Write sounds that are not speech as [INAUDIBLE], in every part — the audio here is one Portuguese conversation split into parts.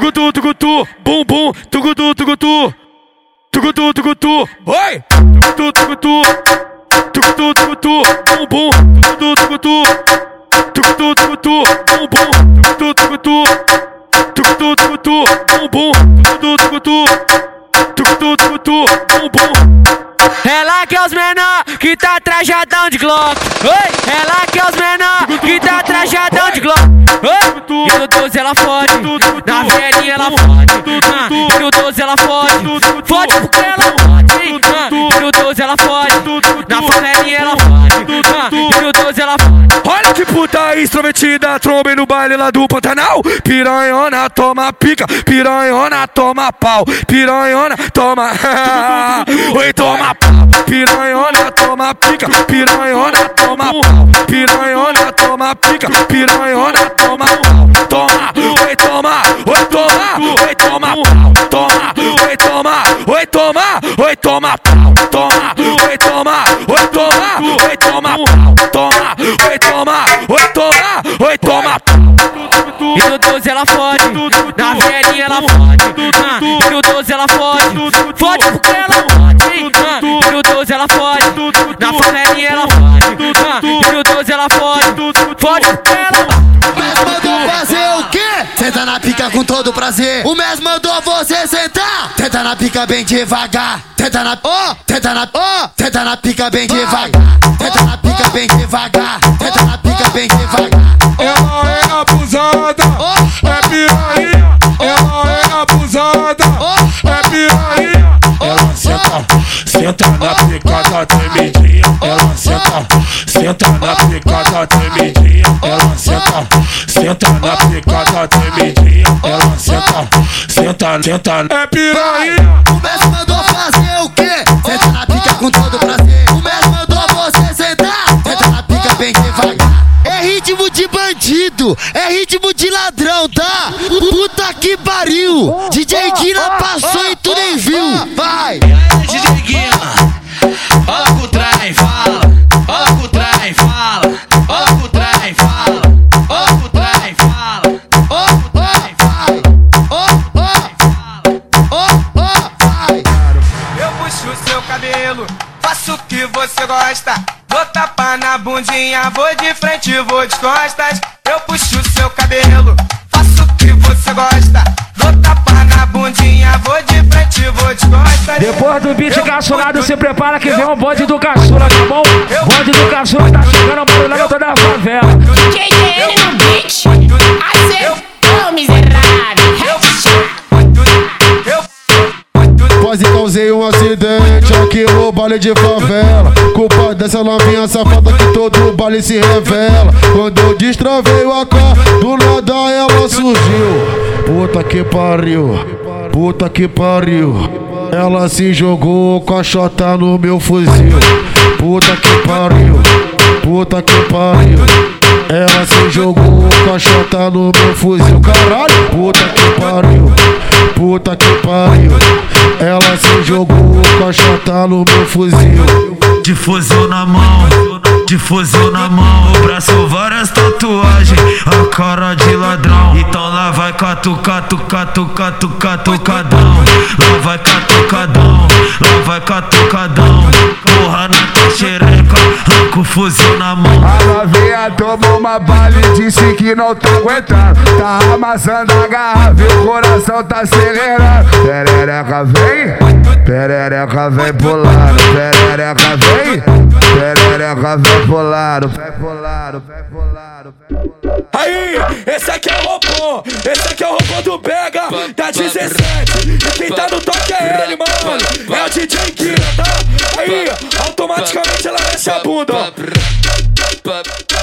tugutu, tugutu, bum bum, tugutu, tugutu, tugutu, tugutu, oi, tugutu, tugutu, tugutu, tugutu, bum bum, tugutu, tugutu, tugutu, tugutu, bum bum, tugutu, tugutu, tugutu, tugutu, bum bum, tugutu, tugutu, tugutu, tugutu, bum bum. Ela que é os menor que tá trajadão de Glock. Ela que é os menor que tá trajadão de Glock. E no 12 ela fode, na velhinha ela fode. Ah, E no 12 ela fode, fode porque ela fode. Ah, E no 12 ela fode, na favelinha ela fode. Ah, E no 12 ela fode. Olha que puta extrovertida, trombei no baile lá do Pantanal. Piranhona toma pica, piranhona toma pau, piranhona toma. [LAUGHS] Oi, toma pau. Piranhona toma pica, piranhona toma pau, piranhona toma pica, piranhona toma pau. Toma, toma. Oi, toma, oi, toma, oi, toma. Toma, oi, toma, oi, toma, oi, toma. Toma, oi, toma, oi, toma, oi, toma. E no 12 ela fode, na velhinha ela fode. Ah, E no 12 ela fode, fode porque pica com todo prazer. O Mes mandou você sentar. Tenta na pica bem devagar. Tenta na, ó, tenta na, ó, tenta na pica bem devagar. Tenta na pica bem devagar. Tenta na pica bem devagar. Ela é abusada, é piranha. Ela é abusada, é piranha. Ela senta, senta na picada tremidinha. Ela senta, senta na picada tremidinha. Ela senta, senta na picada tremidinha. Ela senta, senta, senta. É piranha. O Mes mandou fazer o quê? Senta na pica com todo prazer. O Mes mandou você sentar. Tenta na pica bem devagar. É ritmo de bandido, é ritmo de ladrão, tá? Puta que pariu! DJ Guina passou e tu nem viu! Na bundinha, vou de frente, vou de costas. Eu puxo seu cabelo, faço o que você gosta. Dou tapa na bundinha, vou de frente, vou de costas. Depois do beat caçulado, se prepara que eu vem um bonde do caçula, tá bom? Bonde do caçula tá chegando barulhando toda a favela. JDN no beat. Acertou, miserável. Causei um acidente aqui no baile de favela. Culpa dessa novinha safada que todo baile se revela. Quando eu destravei o AK, do nada ela surgiu. Puta que pariu, puta que pariu. Ela se jogou com a chota no meu fuzil. Puta que pariu, puta que pariu. Ela se jogou com a chota no meu fuzil. Caralho, puta que pariu, puta que pariu. Ela se jogou com a chota no meu fuzil. De fuzil na mão, de fuzil na mão. O braço várias tatuagens, a cara de ladrão. Então lá vai catu, catu, catu, catu, catucadão. Lá vai catucadão, lá vai catucadão. Porra na tua xereca, arranca o fuzil na mão. A novinha tomou uma bala e disse que não tá aguentando. Tá amassando a garrafa e o coração tá acelerando. Perereca vem, perereca vem pulando. Perereca vem, perereca vem pulando. Vem pulando, vem pulando. Aí, esse aqui é o robô, esse aqui é o robô do Pega, da 17. E quem tá no toque é ele, mano. É o DJ Kira, tá? Aí, automaticamente ela mexe a bunda, ó.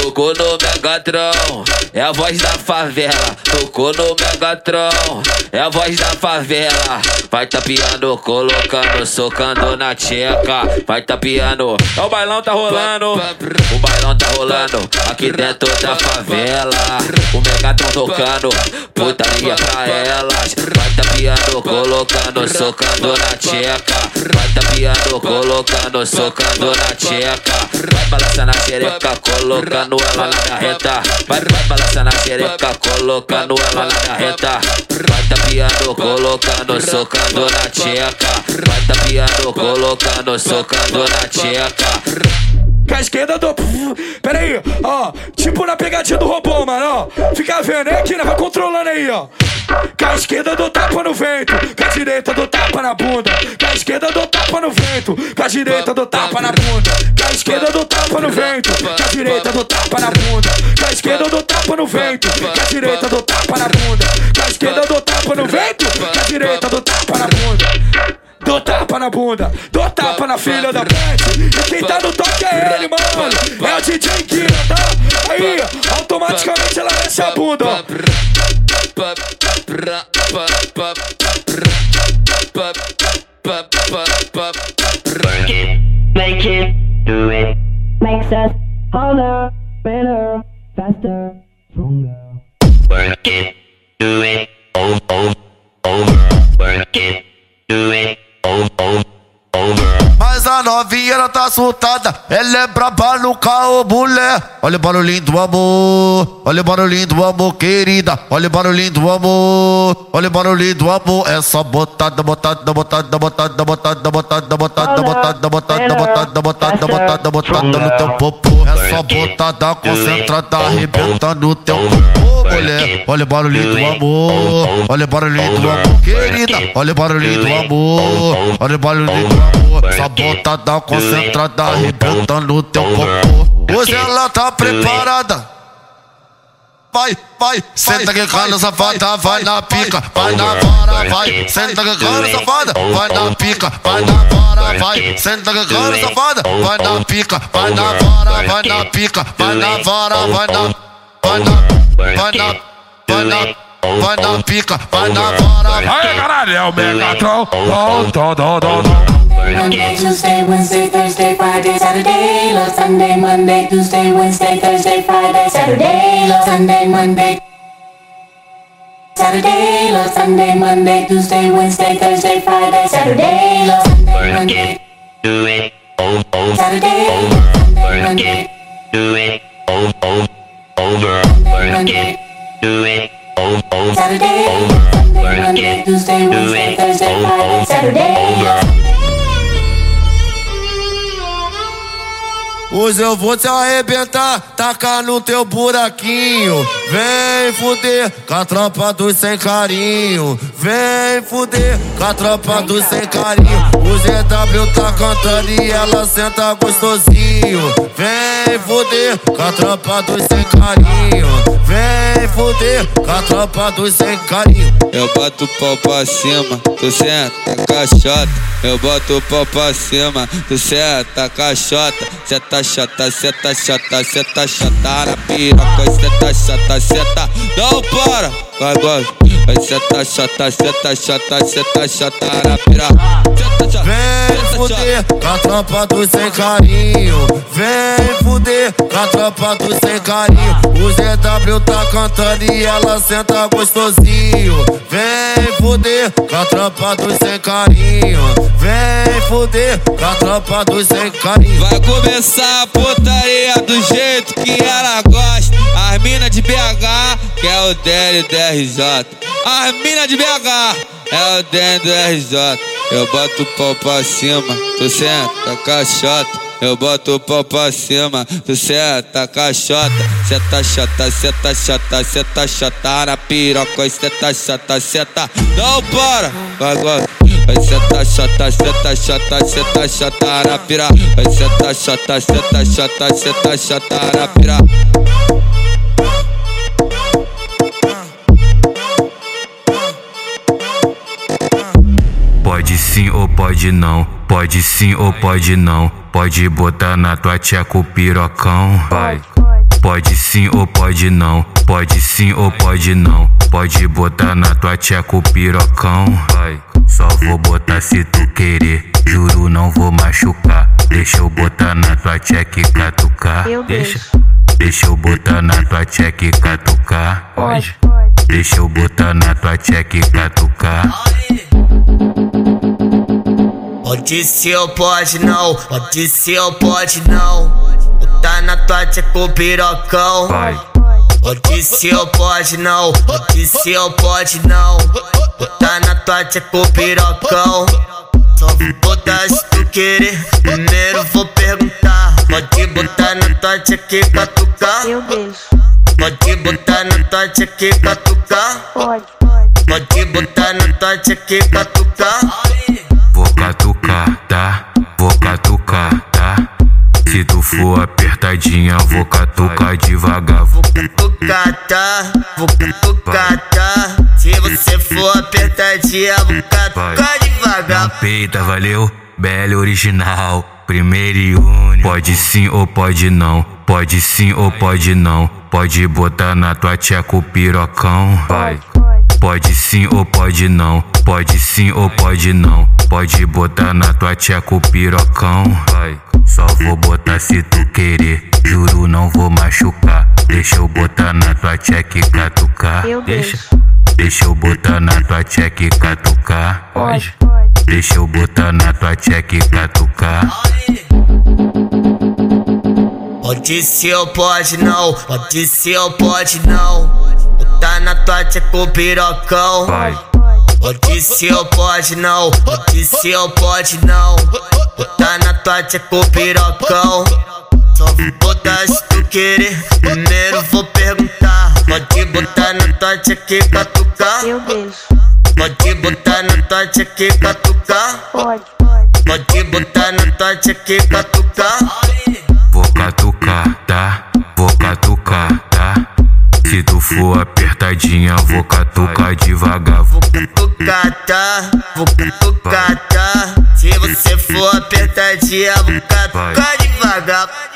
Tocou no Megatron, é a voz da favela. Tocou no Megatron, é a voz da favela. Vai tapeando, colocando, socando na tcheca. Vai tapeando, É o bailão tá rolando. o bailão tá rolando aqui dentro da favela. O Megatron tocando, putaria pra elas. Vai tapeando, colocando, socando na tcheca. Vai tapeando, colocando, socando na tcheca. Vai balançando a xereca, colocando ela na minha reta. Vai, vai balançando a xereca, colocando ela na minha reta. Vai tapeando, colocando, socando na tcheca. Vai tapeando, colocando, socando na tcheca. Com a esquerda do. Pera aí, ó. Tipo na pegadinha do robô, mano, ó. Fica vendo, é aqui, né? Vai controlando aí, ó. Com a esquerda do tapa no vento, com a direita do tapa na bunda. Com a esquerda do tapa no vento, com a direita do tapa na bunda. Com a esquerda do tapa no vento, com a direita do tapa na bunda. Com a esquerda do tapa no vento, com a direita do tapa na bunda. Com a esquerda do tapa no vento, com a direita do tapa na bunda. Dou tapa na bunda, dou tapa na filha da pet. E quem tá no toque é ele, mano. É o DJ Kira, tá? Aí, automaticamente ela desce a bunda, ó. Work it, make it, do it. Makes us harder, better, faster, stronger. Work it, do it, over, over, over. Work it, do it, over, over, over. Mas a novinha ela tá assustada, ela é braba no carro, mulher. Olha o barulhinho do amor, olha o barulhinho do amor, querida. Olha o barulhinho do amor, olha o barulhinho do amor. É só botada, botada, botada, botada, botada, botada, botada, botada, botada, botada, botada, botada, botada no teu popô. É só botada concentrada, arrebentando no teu popô, mulher. Olha o barulhinho do amor, olha o barulhinho do amor, querida. Olha o barulhinho do amor, olha o barulhinho do amor. Essa botada concentrada, arrebentando no teu popô. Hoje ela tá preparada. Vai, vai, senta que cana safada, vai na pica, vai na vara, vai, senta que cana safada, vai na pica, vai na vara, vai, senta que cana safada, vai na pica, vai na vara, vai na pica, vai na vara, vai na, vai na, vai na, vai na, vai na pica, vai na vara. Aí, caralho, é o Megatron. Tom, tom, tom, tom, tom. Monday, Tuesday, Wednesday, Thursday, Friday, Saturday, love Sunday, Monday, Tuesday, Wednesday, Thursday, Friday, Saturday, love Sunday, Monday. Saturday, love Sunday, Monday, Tuesday, Wednesday, Thursday, Friday, Saturday, love Sunday, Monday. do it, over, over, Saturday. Work Monday. it, do it, over, over, over. Work it, do it, over, over, Saturday, over. Sunday, Work it, Tuesday, Wednesday, Thursday, Friday, Saturday, Hoje eu vou te arrebentar, tacar no teu buraquinho. Vem fuder com a tropa dos sem carinho. Vem fuder com a tropa dos sem carinho. O GW tá cantando e ela senta gostosinho. Vem fuder com a tropa dos sem carinho. Vem fuder com a tropa dos sem carinho. Eu boto o pau pra cima, tu senta caixota. Eu boto o pau pra cima, tu senta caixota. Cê tá chata, tá chata, tá chata na piroca. Tá chata, tá. Não para! Vai, vai. Vai, tá chata, tá chata, tá chata na piroca. Vem fuder com a tropa dos sem carinho. Vem fuder com a tropa dos sem carinho. O GW tá cantando e ela senta gostosinho. Vem fuder com a tropa dos sem carinho. Fuder com a tropa dos sem carinho. Vai começar a putaria do jeito que ela gosta. As mina de BH, que é o DL do RJ. As mina de BH, é o DL do RJ. Eu boto o pau pra cima, tu senta caixota. Eu boto o pau pra cima, tu senta caixota. Cê tá chata, cê tá chata, cê tá chata na piroca. Cê tá chata, cê tá. Não para! Vai, vai. Vai tá chata, tá chata, tá chata na pira. Vai tá chata, tá chata, tá chata na pira. Pode sim ou pode não, pode sim ou pode não. Pode botar na tua tcheca o pirocão. Vai, Pode sim ou pode não, pode sim ou pode não. Pode botar na tua tcheca o pirocão. Vai, só vou botar se tu querer. Juro, não vou machucar. Deixa eu botar na tua tcheca e catucar. Deixa, deixa eu botar na tua tcheca e catucar. Pode, deixa eu botar na tua tcheca e catucar. Pode ser ou pode não, pode ser ou pode não. Botar na tua tcheca o pirocão. Vai. Pode ser ou pode não, pode ser ou pode não. Botar na tua tcheca o pirocão. Só vou botar se tu querer. Primeiro vou perguntar. Pode botar na tua tcheca e catucar. Eu deixo. Pode botar na tua tcheca e catucar. Pode. Pode botar na tua tcheca e catucar. Vou catucar, tá? Vou catucar, tá? Se tu for apertadinha, vou catucar devagar. Vou catucar, tá? Vou catucar, tá? Se você for apertadinha, vou catucar devagar. Não peita, valeu? Bela original, primeiro e único. Pode sim ou pode não, pode sim ou pode não. Pode botar na tua o pirocão. Vai. Pode sim ou pode não, pode sim ou pode não. Pode botar na tua o pirocão. Vai. Só vou botar se tu querer. Juro, não vou machucar. Deixa eu botar na tua tcheca e catucar. Eu Deixa, deixa eu botar na tua tcheca e catucar. Pode. Deixa eu botar na tua tcheca e catucar. Pode ser ou pode não, pode ser ou pode não. Botar na tua tcheca o pirocão. Vai. Pode ser ou pode não, pode ser ou pode não. Botar na tua o pirocão. Só vou botar se tu querer. Primeiro vou perguntar. Pode botar na tua tcheca e catucar. Eu deixo. Pode botar na tua tcheca e catucar. Pode. Pode botar na tua tcheca e catucar. Vou catucar, tá? Vou catucar, tá? Se tu for apertadinha, vou catucar devagar. Vou catucar, tá? Vou catucar, tá? Se você for apertadinha, vou catucar devagar.